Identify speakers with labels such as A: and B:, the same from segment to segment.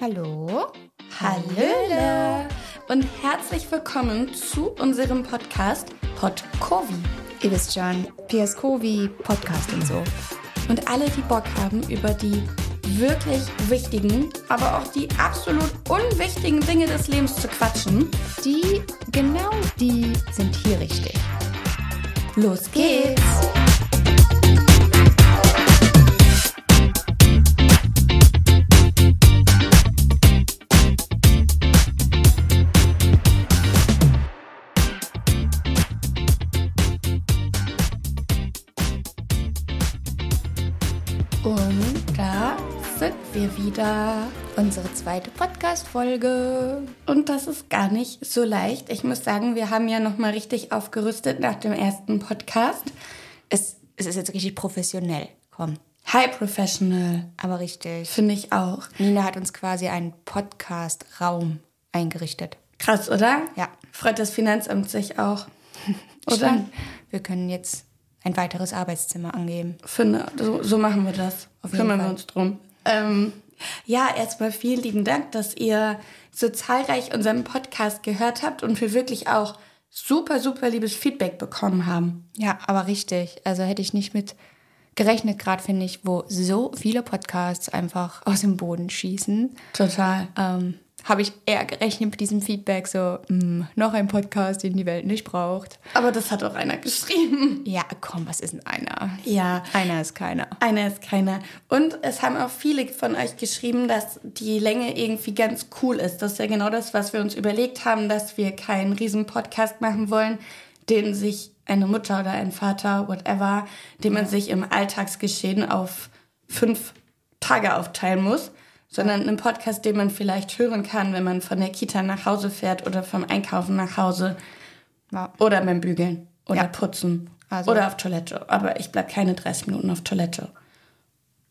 A: Hallo.
B: Hallöle. Und herzlich willkommen zu unserem Podcast Podcovi.
A: Ihr wisst schon, PSCovi, Podcast und so.
B: Und alle, die Bock haben, über die wirklich wichtigen, aber auch die absolut unwichtigen Dinge des Lebens zu quatschen,
A: Die, genau die sind hier richtig.
B: los geht's.
A: Unsere zweite Podcast-Folge.
B: Und das ist gar nicht so leicht. Ich muss sagen, wir haben ja noch mal richtig aufgerüstet nach dem ersten Podcast.
A: Es, es ist jetzt richtig professionell. Komm,
B: High Professional,
A: aber richtig.
B: finde ich auch.
A: Nina hat uns quasi einen Podcast-Raum eingerichtet.
B: Krass, oder?
A: Ja.
B: Freut das Finanzamt sich auch. Oder?
A: Stimmt. Wir können jetzt ein weiteres Arbeitszimmer angeben.
B: Finde, so, so machen wir das.
A: Auf jeden
B: Kümmern wir uns drum. Ähm, ja, erstmal vielen lieben Dank, dass ihr so zahlreich unseren Podcast gehört habt und wir wirklich auch super, super liebes Feedback bekommen haben.
A: Ja, aber richtig. Also hätte ich nicht mit gerechnet, gerade finde ich, wo so viele Podcasts einfach aus dem Boden schießen.
B: Total.
A: Ähm, habe ich eher gerechnet mit diesem Feedback, so, mh, noch ein Podcast, den die Welt nicht braucht.
B: Aber das hat auch einer geschrieben.
A: Ja, komm, was ist denn einer?
B: Ja.
A: Einer ist keiner.
B: Einer ist keiner. Und es haben auch viele von euch geschrieben, dass die Länge irgendwie ganz cool ist. Das ist ja genau das, was wir uns überlegt haben, dass wir keinen riesen Podcast machen wollen, den sich eine Mutter oder ein Vater, whatever, den man sich im Alltagsgeschehen auf fünf Tage aufteilen muss, sondern einen Podcast, den man vielleicht hören kann, wenn man von der Kita nach Hause fährt oder vom Einkaufen nach Hause
A: Ja.
B: oder beim Bügeln oder
A: Ja.
B: Putzen
A: Also-
B: oder auf Toilette. Aber ich bleib keine 30 Minuten auf Toilette.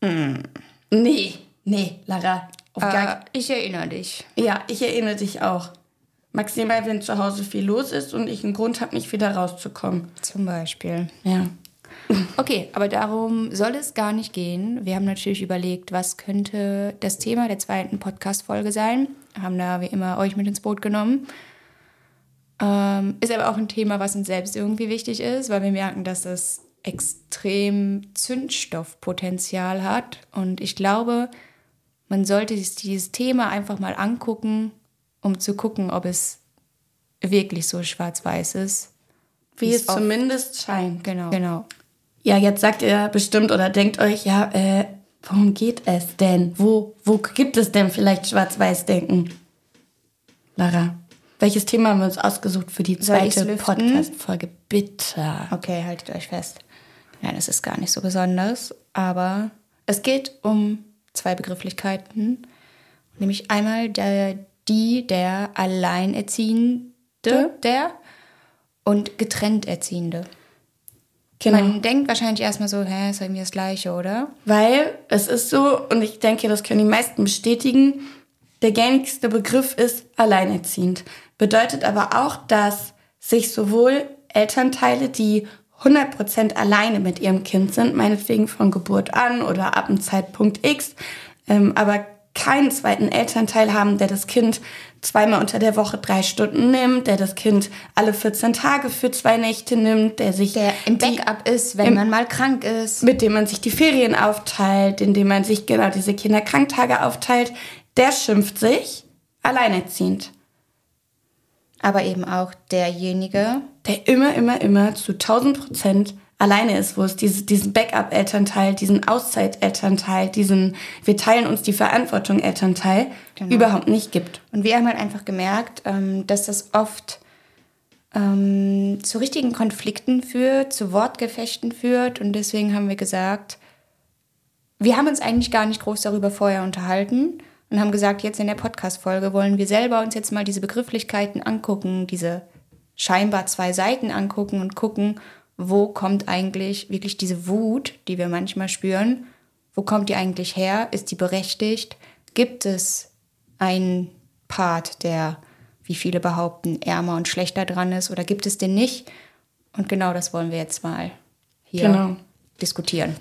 B: Nee, nee, Lara. Auf gar
A: Äh, ich erinnere dich.
B: ja, ich erinnere dich auch. Maximal, wenn zu Hause viel los ist und ich einen Grund habe, nicht wieder rauszukommen.
A: Zum Beispiel.
B: Ja.
A: Okay, aber darum soll es gar nicht gehen. Wir haben natürlich überlegt, was könnte das Thema der zweiten Podcast-Folge sein. Haben da wie immer euch mit ins Boot genommen. Ähm, ist aber auch ein Thema, was uns selbst irgendwie wichtig ist, weil wir merken, dass das extrem Zündstoffpotenzial hat. Und ich glaube, man sollte sich dieses Thema einfach mal angucken, um zu gucken, ob es wirklich so schwarz-weiß ist.
B: Wie es zumindest scheint.
A: Genau. Genau.
B: Ja, jetzt sagt ihr bestimmt oder denkt euch, ja, äh, worum geht es denn? Wo, wo gibt es denn vielleicht Schwarz-Weiß-Denken? Lara, welches Thema haben wir uns ausgesucht für die zweite? Podcast-Folge? Bitte.
A: Okay, haltet euch fest. Nein, es ist gar nicht so besonders, aber es geht um zwei Begrifflichkeiten, nämlich einmal der, die der Alleinerziehende, der und getrennt Erziehende.
B: Genau.
A: Man denkt wahrscheinlich erstmal so, hä, ist irgendwie das Gleiche, oder?
B: Weil es ist so, und ich denke, das können die meisten bestätigen, der gängigste Begriff ist alleinerziehend. Bedeutet aber auch, dass sich sowohl Elternteile, die 100% alleine mit ihrem Kind sind, meinetwegen von Geburt an oder ab einem Zeitpunkt X, ähm, aber keinen zweiten Elternteil haben, der das Kind zweimal unter der Woche drei Stunden nimmt, der das Kind alle 14 Tage für zwei Nächte nimmt, der sich
A: Der im Backup ist, wenn
B: im-
A: man mal krank ist.
B: mit dem man sich die Ferien aufteilt, indem man sich genau diese Kinderkranktage aufteilt, der schimpft sich alleinerziehend.
A: Aber eben auch derjenige,
B: Der immer, immer, immer zu 1000 Prozent alleine ist, wo es diese, diesen Backup-Elternteil, diesen Auszeit-Elternteil, diesen wir teilen uns die Verantwortung Elternteil
A: Genau.
B: überhaupt nicht gibt.
A: Und wir haben halt einfach gemerkt, ähm, dass das oft ähm, zu richtigen Konflikten führt, zu Wortgefechten führt. Und deswegen haben wir gesagt, wir haben uns eigentlich gar nicht groß darüber vorher unterhalten und haben gesagt, jetzt in der Podcast-Folge wollen wir selber uns jetzt mal diese Begrifflichkeiten angucken, diese scheinbar zwei Seiten angucken und gucken, wo kommt eigentlich wirklich diese Wut, die wir manchmal spüren, wo kommt die eigentlich her? Ist die berechtigt? Gibt es einen Part, der, wie viele behaupten, ärmer und schlechter dran ist oder gibt es den nicht? Und genau das wollen wir jetzt mal hier
B: Genau.
A: diskutieren.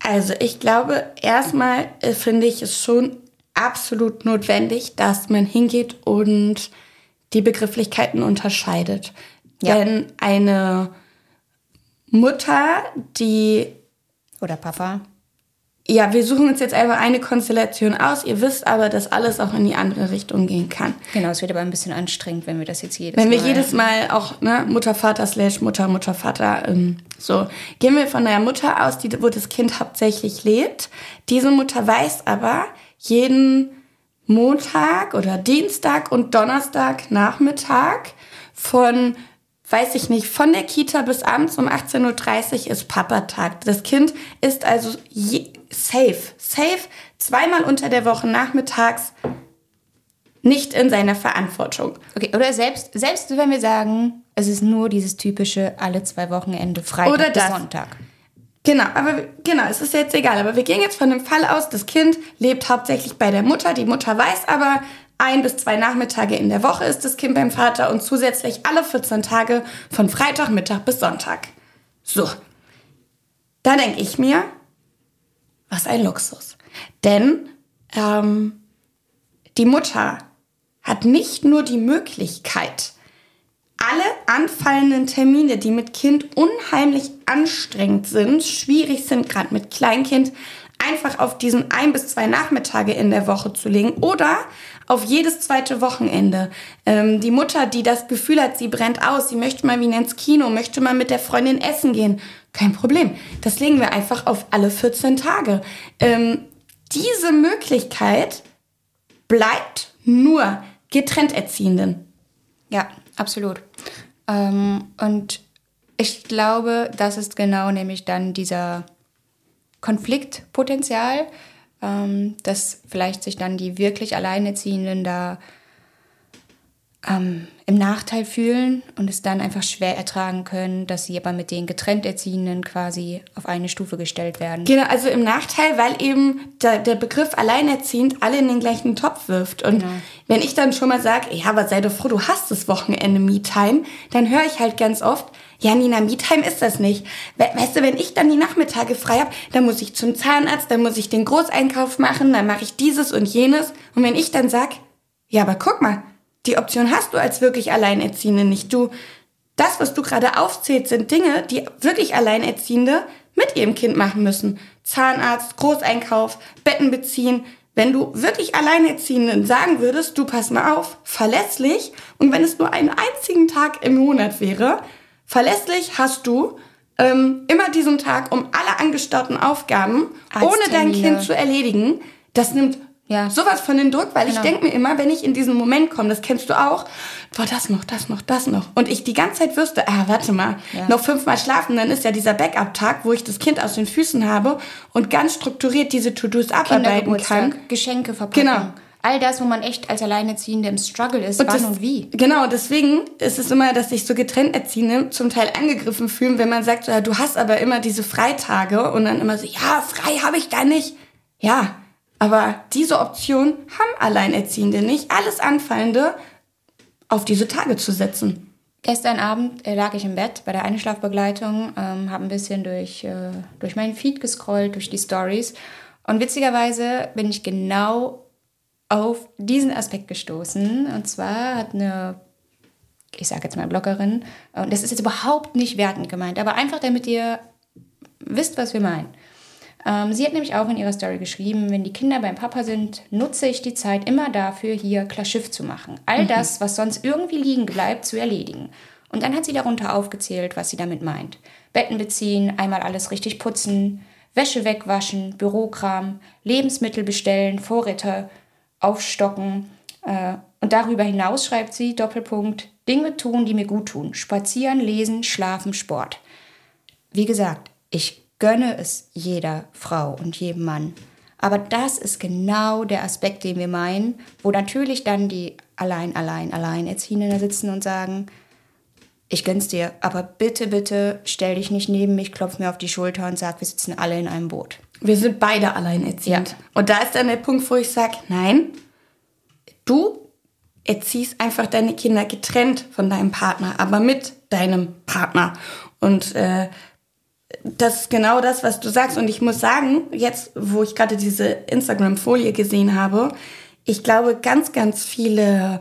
B: Also ich glaube, erstmal äh, finde ich es schon absolut notwendig, dass man hingeht und die Begrifflichkeiten unterscheidet. Ja. Denn eine Mutter, die.
A: Oder Papa.
B: Ja, wir suchen uns jetzt einfach eine Konstellation aus. Ihr wisst aber, dass alles auch in die andere Richtung gehen kann.
A: Genau, es wird aber ein bisschen anstrengend, wenn wir das jetzt jedes
B: wenn Mal... Wenn wir jedes Mal auch ne, Mutter, Vater, slash Mutter, Mutter, Vater, ähm, so. Gehen wir von der Mutter aus, die, wo das Kind hauptsächlich lebt. Diese Mutter weiß aber, jeden Montag oder Dienstag und Donnerstag Nachmittag von weiß ich nicht, von der Kita bis abends um 18.30 Uhr ist Papatag. Das Kind ist also safe, safe, zweimal unter der Woche nachmittags nicht in seiner Verantwortung.
A: Okay, oder selbst, selbst wenn wir sagen, es ist nur dieses typische alle zwei Wochenende Freitag
B: oder
A: bis Sonntag.
B: Genau, aber genau, es ist jetzt egal. Aber wir gehen jetzt von dem Fall aus, das Kind lebt hauptsächlich bei der Mutter. Die Mutter weiß aber, ein bis zwei Nachmittage in der Woche ist das Kind beim Vater und zusätzlich alle 14 Tage von Freitagmittag bis Sonntag. So. Da denke ich mir, was ein Luxus. Denn ähm, die Mutter hat nicht nur die Möglichkeit, alle anfallenden Termine, die mit Kind unheimlich anstrengend sind, schwierig sind, gerade mit Kleinkind, einfach auf diesen ein bis zwei Nachmittage in der Woche zu legen oder auf jedes zweite Wochenende. Ähm, die Mutter, die das Gefühl hat, sie brennt aus, sie möchte mal wieder ins Kino, möchte mal mit der Freundin essen gehen. Kein Problem. Das legen wir einfach auf alle 14 Tage. Ähm, diese Möglichkeit bleibt nur getrennt Erziehenden.
A: Ja, absolut. Ähm, und ich glaube, das ist genau nämlich dann dieser Konfliktpotenzial, ähm, dass vielleicht sich dann die wirklich Alleinerziehenden da ähm, im Nachteil fühlen und es dann einfach schwer ertragen können, dass sie aber mit den getrennt Erziehenden quasi auf eine Stufe gestellt werden.
B: Genau, also im Nachteil, weil eben der, der Begriff alleinerziehend alle in den gleichen Topf wirft. Und genau. wenn ich dann schon mal sage, ja, aber sei doch froh, du hast das Wochenende Me-Time, dann höre ich halt ganz oft, ja, Nina, Me-Time ist das nicht. Weißt du, wenn ich dann die Nachmittage frei habe, dann muss ich zum Zahnarzt, dann muss ich den Großeinkauf machen, dann mache ich dieses und jenes. Und wenn ich dann sag, ja, aber guck mal, die Option hast du als wirklich Alleinerziehende nicht. Du, das, was du gerade aufzählt, sind Dinge, die wirklich Alleinerziehende mit ihrem Kind machen müssen. Zahnarzt, Großeinkauf, Betten beziehen. Wenn du wirklich Alleinerziehenden sagen würdest, du pass mal auf, verlässlich, und wenn es nur einen einzigen Tag im Monat wäre, verlässlich hast du ähm, immer diesen Tag, um alle angestauten Aufgaben ohne dein Kind zu erledigen. Das nimmt ja. Sowas von den Druck, weil genau. ich denke mir immer, wenn ich in diesen Moment komme, das kennst du auch, boah, das noch, das noch, das noch. Und ich die ganze Zeit wüsste, ah, warte mal, ja. noch fünfmal schlafen, dann ist ja dieser Backup-Tag, wo ich das Kind aus den Füßen habe und ganz strukturiert diese To-Dos abarbeiten kann.
A: Geschenke verpacken. Genau. All das, wo man echt als Alleinerziehende im Struggle ist, und wann das, und wie.
B: Genau, deswegen ist es immer, dass sich so getrennt Erziehende zum Teil angegriffen fühlen, wenn man sagt, ja, du hast aber immer diese Freitage und dann immer so, ja, frei habe ich da nicht. Ja, aber diese Option haben Alleinerziehende nicht, alles Anfallende auf diese Tage zu setzen.
A: Gestern Abend äh, lag ich im Bett bei der Einschlafbegleitung, ähm, habe ein bisschen durch, äh, durch meinen Feed gescrollt, durch die Stories. Und witzigerweise bin ich genau auf diesen Aspekt gestoßen. Und zwar hat eine, ich sage jetzt mal Bloggerin, und das ist jetzt überhaupt nicht wertend gemeint, aber einfach damit ihr wisst, was wir meinen. Ähm, sie hat nämlich auch in ihrer Story geschrieben, wenn die Kinder beim Papa sind, nutze ich die Zeit immer dafür, hier klar Schiff zu machen. All mhm. das, was sonst irgendwie liegen bleibt, zu erledigen. Und dann hat sie darunter aufgezählt, was sie damit meint. Betten beziehen, einmal alles richtig putzen, Wäsche wegwaschen, Bürokram, Lebensmittel bestellen, Vorräte aufstocken. Äh, und darüber hinaus schreibt sie, Doppelpunkt, Dinge tun, die mir gut tun. Spazieren, lesen, schlafen, Sport. Wie gesagt, ich gönne es jeder Frau und jedem Mann. Aber das ist genau der Aspekt, den wir meinen, wo natürlich dann die allein, allein, allein Erziehenden sitzen und sagen, ich gönn's dir, aber bitte, bitte stell dich nicht neben mich, klopf mir auf die Schulter und sag, wir sitzen alle in einem Boot.
B: Wir sind beide alleinerziehend. Ja. Und da ist dann der Punkt, wo ich sage, nein, du erziehst einfach deine Kinder getrennt von deinem Partner, aber mit deinem Partner. Und äh, das ist genau das, was du sagst. Und ich muss sagen, jetzt, wo ich gerade diese Instagram-Folie gesehen habe, ich glaube, ganz, ganz viele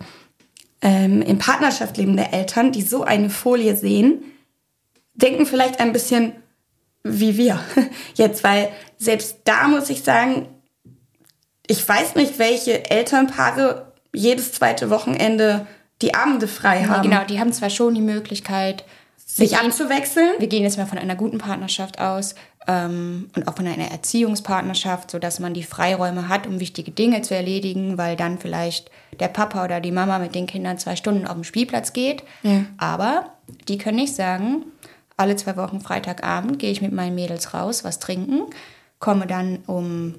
B: ähm, in Partnerschaft lebende Eltern, die so eine Folie sehen, denken vielleicht ein bisschen wie wir jetzt, weil selbst da muss ich sagen, ich weiß nicht, welche Elternpaare jedes zweite Wochenende die Abende frei haben.
A: Ja, genau, die haben zwar schon die Möglichkeit,
B: sich gehen, abzuwechseln.
A: Wir gehen jetzt mal von einer guten Partnerschaft aus ähm, und auch von einer Erziehungspartnerschaft, sodass man die Freiräume hat, um wichtige Dinge zu erledigen, weil dann vielleicht der Papa oder die Mama mit den Kindern zwei Stunden auf den Spielplatz geht. Ja. Aber die können nicht sagen, alle zwei Wochen Freitagabend gehe ich mit meinen Mädels raus, was trinken, komme dann um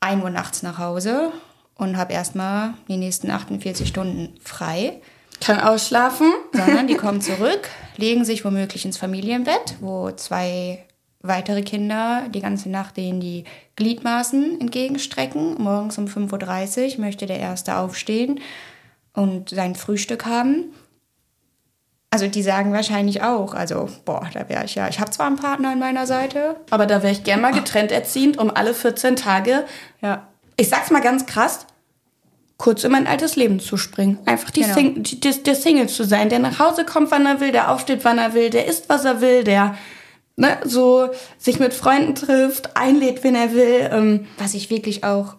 A: 1 Uhr nachts nach Hause und habe erstmal die nächsten 48 Stunden frei.
B: Kann ausschlafen.
A: Sondern die kommen zurück, legen sich womöglich ins Familienbett, wo zwei weitere Kinder die ganze Nacht denen die Gliedmaßen entgegenstrecken. Morgens um 5.30 Uhr möchte der Erste aufstehen und sein Frühstück haben. Also die sagen wahrscheinlich auch, also boah, da wäre ich ja, ich habe zwar einen Partner an meiner Seite.
B: Aber da wäre ich gern mal getrennt erziehend, um alle 14 Tage, ja. ich sag's mal ganz krass, kurz in mein altes Leben zu springen. Einfach die genau. Sing die, die, der Single zu sein, der nach Hause kommt, wann er will, der aufsteht, wann er will, der isst, was er will, der ne, so sich mit Freunden trifft, einlädt, wenn er will. Ähm.
A: Was ich wirklich auch,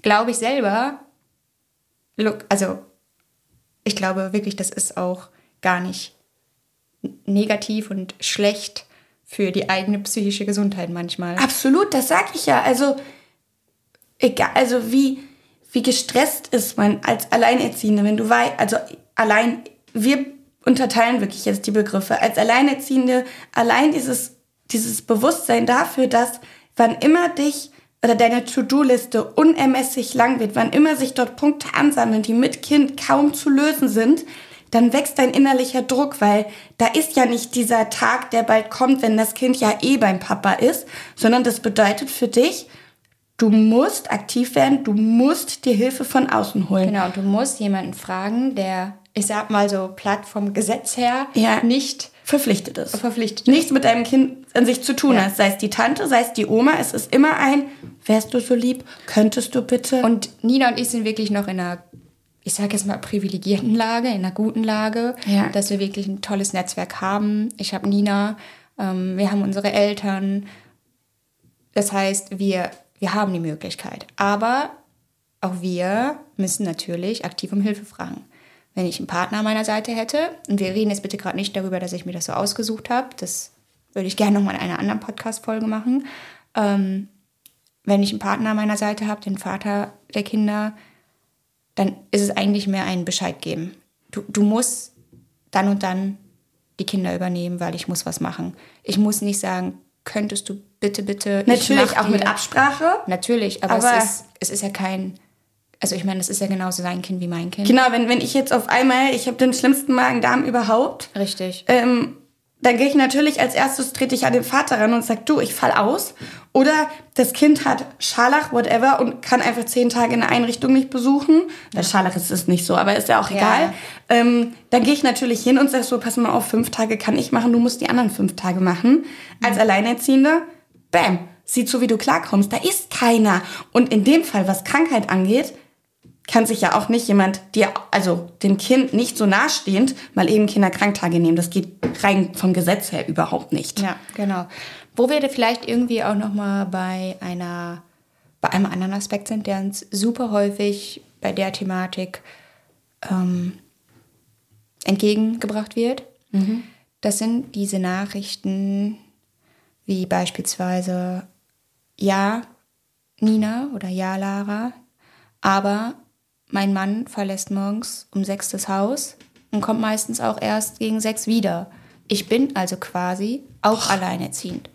A: glaube ich selber, look, also ich glaube wirklich, das ist auch gar nicht negativ und schlecht für die eigene psychische Gesundheit manchmal.
B: Absolut, das sag ich ja. Also, egal, also wie, wie gestresst ist man als Alleinerziehende, wenn du weißt, also allein, wir unterteilen wirklich jetzt die Begriffe. Als Alleinerziehende, allein dieses, dieses Bewusstsein dafür, dass wann immer dich oder deine To-Do-Liste unermesslich lang wird, wann immer sich dort Punkte ansammeln, die mit Kind kaum zu lösen sind, dann wächst dein innerlicher Druck, weil da ist ja nicht dieser Tag, der bald kommt, wenn das Kind ja eh beim Papa ist, sondern das bedeutet für dich, du musst aktiv werden, du musst dir Hilfe von außen holen.
A: Genau, du musst jemanden fragen, der, ich sag mal so platt vom Gesetz her, ja. nicht
B: verpflichtet ist.
A: Verpflichtet.
B: Nichts mit deinem Kind an sich zu tun ja. hat. Sei es die Tante, sei es die Oma, es ist immer ein, wärst du so lieb, könntest du bitte.
A: Und Nina und ich sind wirklich noch in einer ich sage jetzt mal, privilegierten Lage, in einer guten Lage, ja. dass wir wirklich ein tolles Netzwerk haben. Ich habe Nina, ähm, wir haben unsere Eltern. Das heißt, wir, wir haben die Möglichkeit. Aber auch wir müssen natürlich aktiv um Hilfe fragen. Wenn ich einen Partner an meiner Seite hätte, und wir reden jetzt bitte gerade nicht darüber, dass ich mir das so ausgesucht habe, das würde ich gerne nochmal in einer anderen Podcast-Folge machen. Ähm, wenn ich einen Partner an meiner Seite habe, den Vater der Kinder, dann ist es eigentlich mehr ein Bescheid geben. Du, du musst dann und dann die Kinder übernehmen, weil ich muss was machen. Ich muss nicht sagen, könntest du bitte, bitte.
B: Natürlich auch mit Absprache.
A: Natürlich, aber, aber es, ist, es ist ja kein. Also ich meine, das ist ja genauso sein Kind wie mein Kind.
B: Genau, wenn, wenn ich jetzt auf einmal, ich habe den schlimmsten Magen-Darm überhaupt.
A: Richtig.
B: Ähm, dann gehe ich natürlich als erstes, trete ich an den Vater ran und sage, du, ich fall aus. Oder das Kind hat Scharlach, whatever, und kann einfach zehn Tage in der Einrichtung nicht besuchen. Bei Scharlach ist es nicht so, aber ist ja auch egal. Ja. Ähm, dann gehe ich natürlich hin und sage so, pass mal auf, fünf Tage kann ich machen, du musst die anderen fünf Tage machen. Als mhm. Alleinerziehende, bam, sieht so, wie du klarkommst. Da ist keiner. Und in dem Fall, was Krankheit angeht, kann sich ja auch nicht jemand, dir, also dem Kind nicht so nahestehend, mal eben Kinderkranktage nehmen. Das geht rein vom Gesetz her überhaupt nicht.
A: Ja, genau. Wo wir vielleicht irgendwie auch noch mal bei einer, bei einem anderen Aspekt sind, der uns super häufig bei der Thematik ähm, entgegengebracht wird. Mhm. Das sind diese Nachrichten wie beispielsweise Ja, Nina oder Ja, Lara, aber mein Mann verlässt morgens um sechs das Haus und kommt meistens auch erst gegen sechs wieder. Ich bin also quasi auch oh. alleinerziehend.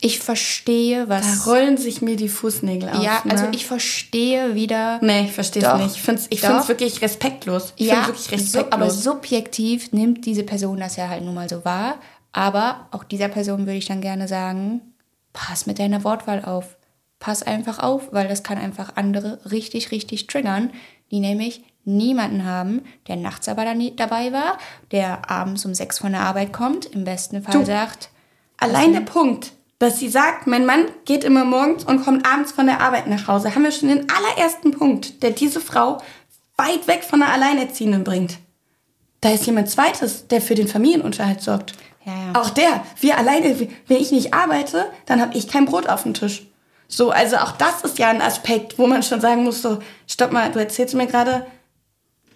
A: Ich verstehe, was.
B: Da rollen sich mir die Fußnägel auf.
A: Ja, ne? also ich verstehe wieder.
B: Nee, ich verstehe es nicht. Ich finde es ich wirklich respektlos. Ich
A: ja, wirklich respektlos. So, aber subjektiv nimmt diese Person das ja halt nun mal so wahr. Aber auch dieser Person würde ich dann gerne sagen: pass mit deiner Wortwahl auf pass einfach auf, weil das kann einfach andere richtig, richtig triggern, die nämlich niemanden haben, der nachts aber dabei war, der abends um sechs von der Arbeit kommt, im besten Fall du. sagt,
B: Allein der Punkt, dass sie sagt, mein Mann geht immer morgens und kommt abends von der Arbeit nach Hause, haben wir schon den allerersten Punkt, der diese Frau weit weg von der Alleinerziehenden bringt. Da ist jemand Zweites, der für den Familienunterhalt sorgt.
A: Ja, ja.
B: Auch der, wir alleine, wenn ich nicht arbeite, dann habe ich kein Brot auf dem Tisch. So, also auch das ist ja ein Aspekt, wo man schon sagen muss, so, stopp mal, du erzählst mir gerade,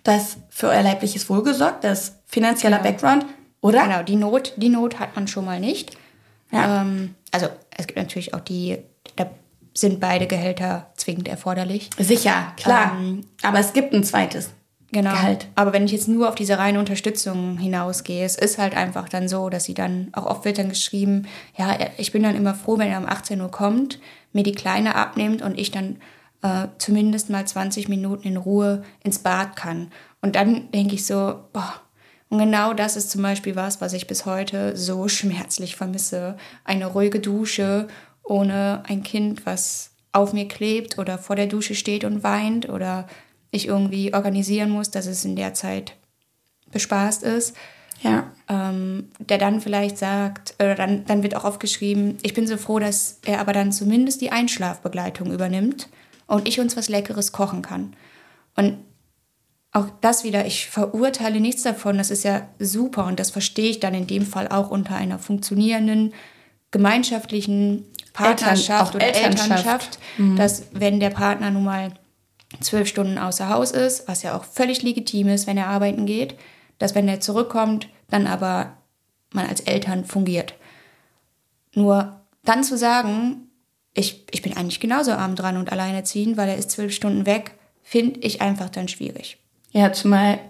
B: dass für euer leibliches Wohl gesorgt, das finanzieller
A: Genau.
B: Background, oder?
A: Genau, die Not, die Not hat man schon mal nicht.
B: Ja.
A: Ähm, also es gibt natürlich auch die, da sind beide Gehälter zwingend erforderlich.
B: Sicher, klar.
A: Ähm,
B: Aber es gibt ein zweites
A: Genau.
B: Gehalt.
A: Aber wenn ich jetzt nur auf diese reine Unterstützung hinausgehe, es ist halt einfach dann so, dass sie dann, auch oft wird dann geschrieben, ja, ich bin dann immer froh, wenn er um 18 Uhr kommt, mir die Kleine abnimmt und ich dann äh, zumindest mal 20 Minuten in Ruhe ins Bad kann. Und dann denke ich so, boah, und genau das ist zum Beispiel was, was ich bis heute so schmerzlich vermisse. Eine ruhige Dusche ohne ein Kind, was auf mir klebt oder vor der Dusche steht und weint oder ich irgendwie organisieren muss, dass es in der Zeit bespaßt ist.
B: Ja.
A: Ähm, der dann vielleicht sagt, oder dann, dann wird auch aufgeschrieben, ich bin so froh, dass er aber dann zumindest die Einschlafbegleitung übernimmt und ich uns was Leckeres kochen kann. Und auch das wieder, ich verurteile nichts davon, das ist ja super und das verstehe ich dann in dem Fall auch unter einer funktionierenden gemeinschaftlichen Partnerschaft
B: auch
A: oder
B: Elternschaft.
A: Elternschaft, dass wenn der Partner nun mal zwölf Stunden außer Haus ist, was ja auch völlig legitim ist, wenn er arbeiten geht, dass wenn er zurückkommt, dann aber man als Eltern fungiert. Nur dann zu sagen, ich, ich bin eigentlich genauso arm dran und alleinerziehend, weil er ist zwölf Stunden weg, finde ich einfach dann schwierig.
B: Ja, zumal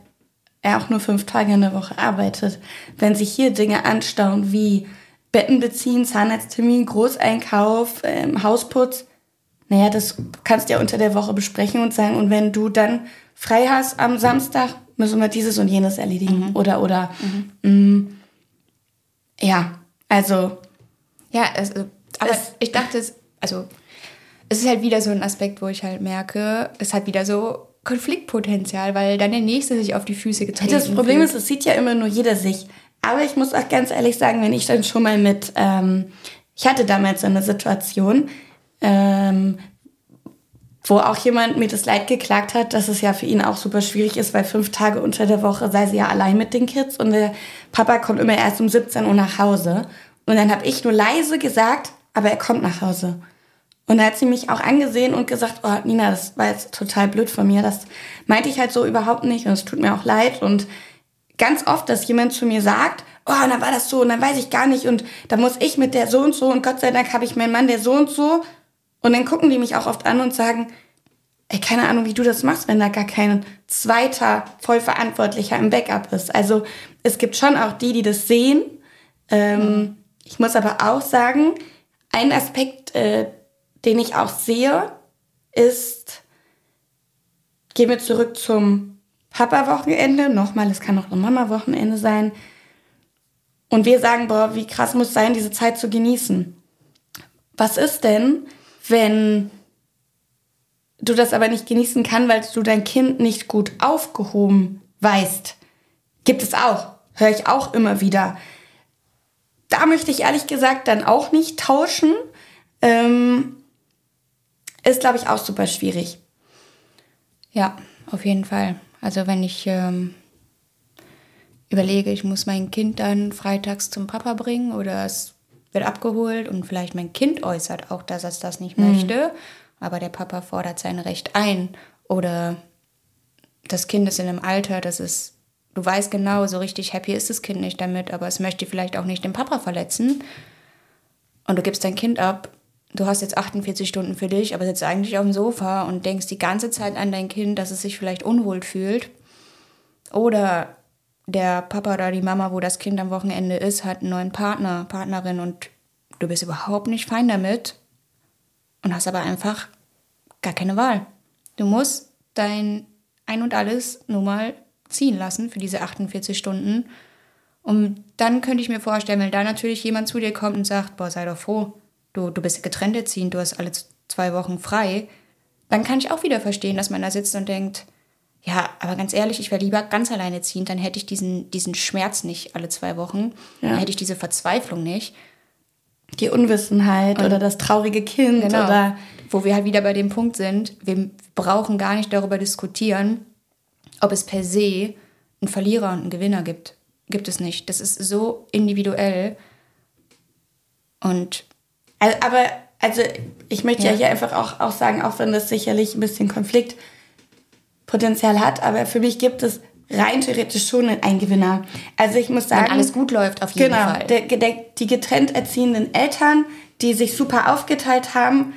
B: er auch nur fünf Tage in der Woche arbeitet. Wenn sich hier Dinge anstauen wie Betten beziehen, Zahnarzttermin, Großeinkauf, ähm, Hausputz, naja, das kannst du ja unter der Woche besprechen und sagen, und wenn du dann frei hast am Samstag, müssen wir dieses und jenes erledigen. Oder, oder. Mm, ja, also,
A: Ja, es, aber
B: Es-
A: ich dachte, es, also es ist halt wieder so ein Aspekt, wo ich halt merke, es hat wieder so Konfliktpotenzial, weil dann der Nächste sich auf die Füße getreten
B: Das Problem
A: fühlt.
B: ist, es sieht ja immer nur jeder sich. Aber ich muss auch ganz ehrlich sagen, wenn ich dann schon mal mit, ähm, ich hatte damals so eine Situation, ähm, wo auch jemand mir das Leid geklagt hat, dass es ja für ihn auch super schwierig ist, weil fünf Tage unter der Woche sei sie ja allein mit den Kids und der Papa kommt immer erst um 17 Uhr nach Hause. Und dann habe ich nur leise gesagt, aber er kommt nach Hause. Und da hat sie mich auch angesehen und gesagt, oh Nina, das war jetzt total blöd von mir. Das meinte ich halt so überhaupt nicht und es tut mir auch leid. Und ganz oft, dass jemand zu mir sagt, oh, und dann war das so und dann weiß ich gar nicht und da muss ich mit der so und so und Gott sei Dank habe ich meinen Mann, der so und so. Und dann gucken die mich auch oft an und sagen, ey, keine Ahnung, wie du das machst, wenn da gar kein zweiter Vollverantwortlicher im Backup ist. Also es gibt schon auch die, die das sehen. Ähm, Ich muss aber auch sagen, ein Aspekt, äh, den ich auch sehe, ist, gehen wir zurück zum Papa-Wochenende. Nochmal, es kann auch ein Mama-Wochenende sein. Und wir sagen, boah, wie krass muss sein, diese Zeit zu genießen. Was ist denn, wenn du das aber nicht genießen kann, weil du dein Kind nicht gut aufgehoben weißt? Gibt es auch. Höre ich auch immer wieder. Da möchte ich ehrlich gesagt dann auch nicht tauschen. Ähm, ist, glaube ich, auch super schwierig.
A: Ja, auf jeden Fall. Also wenn ich ähm, überlege, ich muss mein Kind dann freitags zum Papa bringen oder es wird abgeholt und vielleicht mein Kind äußert auch, dass es das nicht möchte, aber der Papa fordert sein Recht ein oder das Kind ist in einem Alter, das ist, du weißt genau, so richtig happy ist das Kind nicht damit, aber es möchte vielleicht auch nicht den Papa verletzen und du gibst dein Kind ab. Du hast jetzt 48 Stunden für dich, aber sitzt eigentlich auf dem Sofa und denkst die ganze Zeit an dein Kind, dass es sich vielleicht unwohl fühlt. Oder der Papa oder die Mama, wo das Kind am Wochenende ist, hat einen neuen Partner, Partnerin und du bist überhaupt nicht fein damit und hast aber einfach gar keine Wahl. Du musst dein Ein und Alles nur mal ziehen lassen für diese 48 Stunden. Und dann könnte ich mir vorstellen, wenn da natürlich jemand zu dir kommt und sagt, boah, sei doch froh, du, du bist getrennt erziehend, du hast alle zwei Wochen frei, dann kann ich auch wieder verstehen, dass man da sitzt und denkt, ja, aber ganz ehrlich, ich wäre lieber ganz alleine ziehend, dann hätte ich diesen, diesen Schmerz nicht alle zwei Wochen, dann hätte ich diese Verzweiflung nicht.
B: die Unwissenheit und oder das traurige Kind genau. oder
A: wo wir halt wieder bei dem Punkt sind, wir brauchen gar nicht darüber diskutieren, ob es per se einen Verlierer und einen Gewinner gibt. Gibt es nicht. Das ist so individuell. Und
B: aber also ich möchte ja, ja hier einfach auch, auch sagen, auch wenn das sicherlich ein bisschen Konfliktpotenzial hat, aber für mich gibt es rein theoretisch schon einen Gewinner. Also ich muss sagen,
A: wenn alles gut läuft auf jeden
B: genau,
A: Fall.
B: Der, der, die getrennt erziehenden Eltern, die sich super aufgeteilt haben,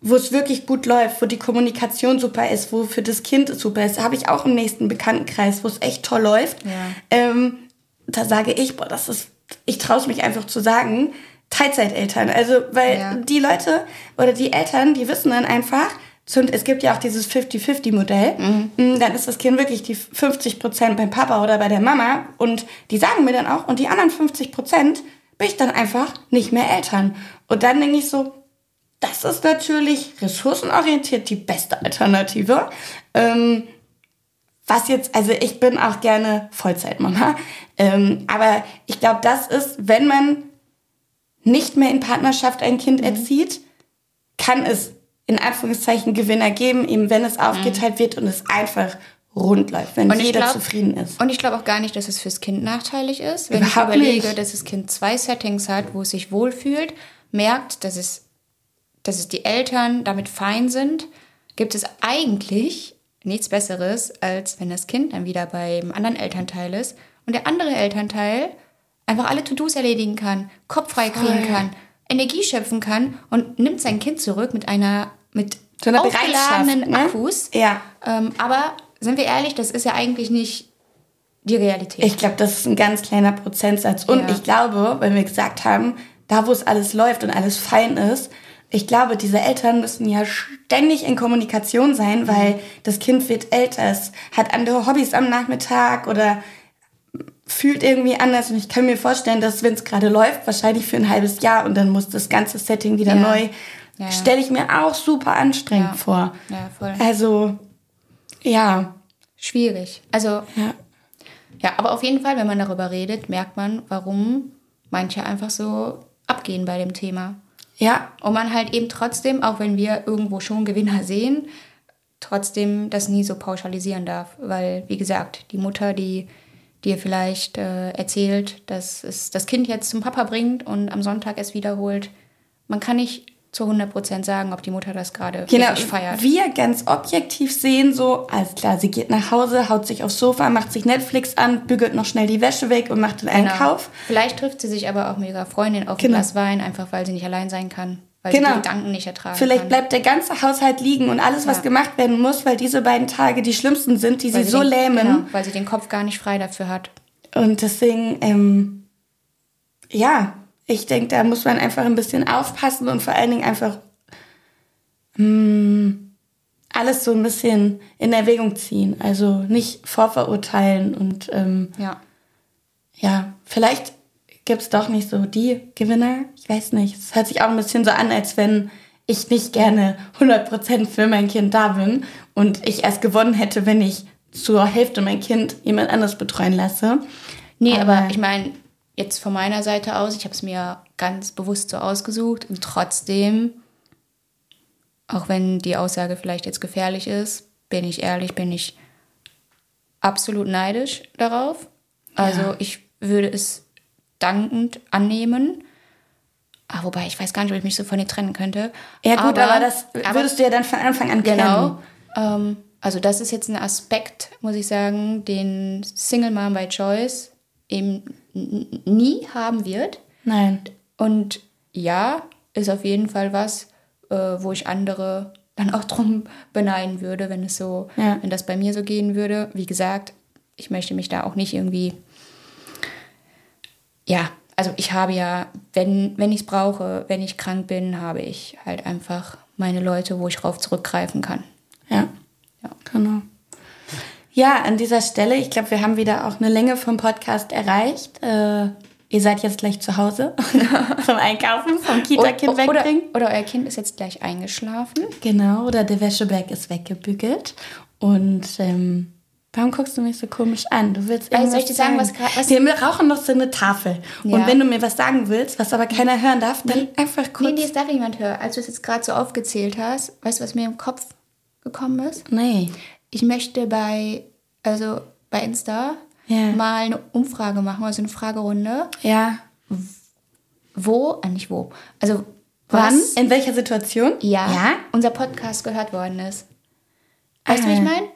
B: wo es wirklich gut läuft, wo die Kommunikation super ist, wo für das Kind super ist, habe ich auch im nächsten Bekanntenkreis, wo es echt toll läuft. Ja. Ähm, da sage ich, boah, das ist, ich traue es mich einfach zu sagen, Teilzeiteltern. Also, weil ja. die Leute oder die Eltern, die wissen dann einfach, es gibt ja auch dieses 50-50-Modell, mhm. Mm, dann ist das Kind wirklich die 50% beim Papa oder bei der Mama und die sagen mir dann auch, und die anderen 50% bin ich dann einfach nicht mehr Eltern. Und dann denke ich so, das ist natürlich ressourcenorientiert die beste Alternative. Ähm, was jetzt, also ich bin auch gerne Vollzeitmama, ähm, aber ich glaube, das ist, wenn man nicht mehr in Partnerschaft ein Kind mhm. erzieht, kann es in Anführungszeichen Gewinner geben, eben wenn es aufgeteilt mhm. wird und es einfach rund läuft, wenn jeder glaub, zufrieden ist.
A: Und ich glaube auch gar nicht, dass es fürs Kind nachteilig ist. Wenn Überhaupt ich überlege, nicht. dass das Kind zwei Settings hat, wo es sich wohlfühlt, merkt, dass es, dass es die Eltern damit fein sind, gibt es eigentlich nichts Besseres, als wenn das Kind dann wieder beim anderen Elternteil ist und der andere Elternteil einfach alle To-Dos erledigen kann, Kopf frei kriegen kann, Energie schöpfen kann und nimmt sein Kind zurück mit einer mit so aufgeladenen ne? Akkus. Ja. Ähm, aber sind wir ehrlich, das ist ja eigentlich nicht die Realität.
B: Ich glaube, das ist ein ganz kleiner Prozentsatz. Und ja. ich glaube, wenn wir gesagt haben, da wo es alles läuft und alles fein ist, ich glaube, diese Eltern müssen ja ständig in Kommunikation sein, weil mhm. das Kind wird älter, es hat andere Hobbys am Nachmittag oder fühlt irgendwie anders und ich kann mir vorstellen, dass wenn es gerade läuft, wahrscheinlich für ein halbes Jahr und dann muss das ganze Setting wieder ja. neu, ja. stelle ich mir auch super anstrengend ja. vor. Ja, voll. Also, ja.
A: Schwierig. Also, ja. ja, aber auf jeden Fall, wenn man darüber redet, merkt man, warum manche einfach so abgehen bei dem Thema. Ja. Und man halt eben trotzdem, auch wenn wir irgendwo schon Gewinner sehen, trotzdem das nie so pauschalisieren darf. Weil, wie gesagt, die Mutter, die dir vielleicht äh, erzählt, dass es das Kind jetzt zum Papa bringt und am Sonntag es wiederholt. Man kann nicht zu 100% sagen, ob die Mutter das gerade genau,
B: feiert. Wir ganz objektiv sehen so, alles klar, sie geht nach Hause, haut sich aufs Sofa, macht sich Netflix an, bügelt noch schnell die Wäsche weg und macht den genau. Einkauf.
A: Vielleicht trifft sie sich aber auch mit ihrer Freundin auf genau. ein Glas Wein, einfach weil sie nicht allein sein kann weil genau. sie die Gedanken nicht ertragen
B: Vielleicht
A: kann.
B: bleibt der ganze Haushalt liegen und alles, was ja. gemacht werden muss, weil diese beiden Tage die schlimmsten sind, die weil sie, so den, lähmen. Genau,
A: weil sie den Kopf gar nicht frei dafür hat.
B: Und deswegen, ähm, ja, ich denke, da muss man einfach ein bisschen aufpassen und vor allen Dingen einfach mh, hm, alles so ein bisschen in Erwägung ziehen. Also nicht vorverurteilen und ähm, ja. ja, vielleicht gibt es doch nicht so die Gewinner. Ich weiß nicht. Es hört sich auch ein bisschen so an, als wenn ich nicht gerne 100% für mein Kind da bin und ich erst gewonnen hätte, wenn ich zur Hälfte mein Kind jemand anders betreuen lasse.
A: Nee, aber, aber ich meine, jetzt von meiner Seite aus, ich habe es mir ganz bewusst so ausgesucht und trotzdem, auch wenn die Aussage vielleicht jetzt gefährlich ist, bin ich ehrlich, bin ich absolut neidisch darauf. Also ja. ich würde es dankend annehmen. Ah, wobei, ich weiß gar nicht, ob ich mich so von dir trennen könnte.
B: Ja gut, aber, aber das würdest aber, du ja dann von Anfang an kennen. Genau.
A: Ähm, also das ist jetzt ein Aspekt, muss ich sagen, den Single Mom by Choice eben nie haben wird. Nein. Und ja, ist auf jeden Fall was, äh, wo ich andere dann auch drum beneiden würde, wenn es so, ja. wenn das bei mir so gehen würde. Wie gesagt, ich möchte mich da auch nicht irgendwie ja, also ich habe ja, wenn, wenn ich es brauche, wenn ich krank bin, habe ich halt einfach meine Leute, wo ich drauf zurückgreifen kann.
B: Ja, ja. genau. Ja, an dieser Stelle, ich glaube, wir haben wieder auch eine Länge vom Podcast erreicht. Äh, ihr seid jetzt gleich zu Hause vom Einkaufen, vom Kita-Kind
A: wegbringen. Oder, oder euer Kind ist jetzt gleich eingeschlafen.
B: Genau, oder der Wäscheberg ist weggebügelt. Und ähm, Warum guckst du mich so komisch an? Du willst irgendwas
A: soll ich dir sagen, was grad- was-
B: Wir rauchen noch so eine Tafel.
A: Ja.
B: Und wenn du mir was sagen willst, was aber keiner hören darf, dann einfach kurz.
A: Nee, nee, es darf jemand hören. Als du es jetzt gerade so aufgezählt hast, weißt du, was mir im Kopf gekommen ist?
B: nee.
A: Ich möchte bei, also bei Insta
B: Ja.
A: mal eine Umfrage machen, also eine Fragerunde.
B: Ja.
A: Wo, äh, nicht wo, also
B: Wann?
A: was,
B: In welcher Situation?
A: ja,
B: Ja?
A: unser Podcast gehört worden ist. Weißt du, wie
B: Ah.
A: ich meine?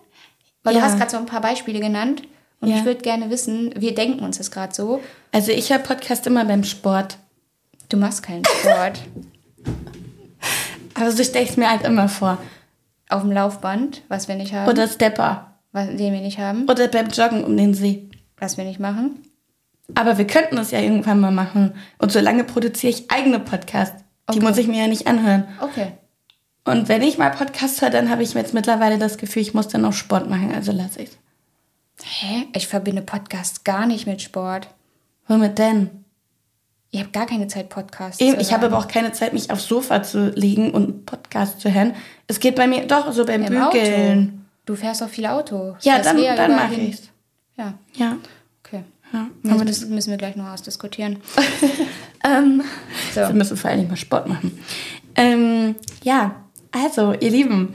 A: Weil
B: Ja.
A: du hast gerade so ein paar Beispiele genannt und
B: Ja.
A: ich würde gerne wissen, wir denken uns das gerade so.
B: Also ich höre Podcast immer beim Sport.
A: Du machst keinen Sport.
B: Aber so stelle ich es mir halt immer vor.
A: Auf dem Laufband, was wir nicht haben.
B: Oder Stepper.
A: was, den wir nicht haben,
B: Oder beim Joggen um den See.
A: was wir nicht machen.
B: Aber wir könnten es ja irgendwann mal machen. Und solange produziere ich eigene Podcasts. Die
A: Okay.
B: muss ich mir ja nicht anhören.
A: Okay.
B: Und wenn ich mal Podcast höre, dann habe ich jetzt mittlerweile das Gefühl, ich muss dann auch Sport machen. Also lasse ich
A: Hä? Ich verbinde Podcasts gar nicht mit Sport.
B: Womit denn?
A: Ich habe gar keine Zeit, Podcasts
B: Eben,
A: zu
B: ich habe
A: hören.
B: aber auch keine Zeit, mich aufs Sofa zu legen und einen Podcast zu hören. Es geht bei mir doch so beim
A: Im
B: Bügeln.
A: Auto. Du fährst auch viel Auto.
B: Ja,
A: Fährst
B: dann, dann mache
A: hin.
B: ich's.
A: Ja,
B: Ja.
A: okay.
B: ja.
A: Aber das müssen wir gleich noch ausdiskutieren. ähm, so.
B: Wir müssen vor allem mal Sport machen. Ähm, ja, also, ihr Lieben.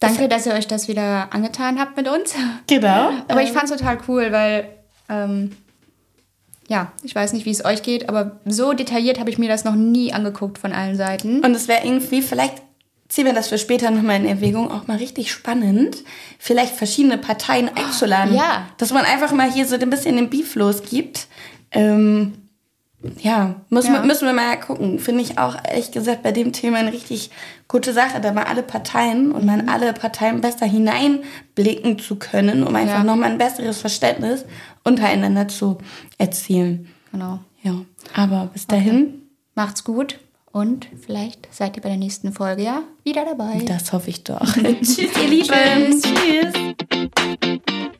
A: Danke, dass ihr euch das wieder angetan habt mit uns.
B: Genau.
A: Aber ich fand es total cool, weil, ähm, ja, ich weiß nicht, wie es euch geht, aber so detailliert habe ich mir das noch nie angeguckt von allen Seiten.
B: Und es wäre irgendwie, vielleicht ziehen wir das für später nochmal in Erwägung, auch mal richtig spannend, vielleicht verschiedene Parteien einzuladen.
A: ja.
B: Dass man einfach mal hier so ein bisschen den Beef losgibt. Ähm, ja, muss
A: Ja.
B: Man, müssen wir mal gucken. Finde ich auch, ehrlich gesagt, bei dem Thema eine richtig gute Sache, da mal alle Parteien und
A: Mhm.
B: mal alle Parteien besser hineinblicken zu können, um einfach
A: Ja.
B: nochmal ein besseres Verständnis untereinander zu erzielen.
A: Genau.
B: Ja, aber bis dahin,
A: Macht's gut und vielleicht seid ihr bei der nächsten Folge ja wieder dabei.
B: das hoffe ich doch. Tschüss, ihr Lieben.
A: Tschüss.
B: Tschüss.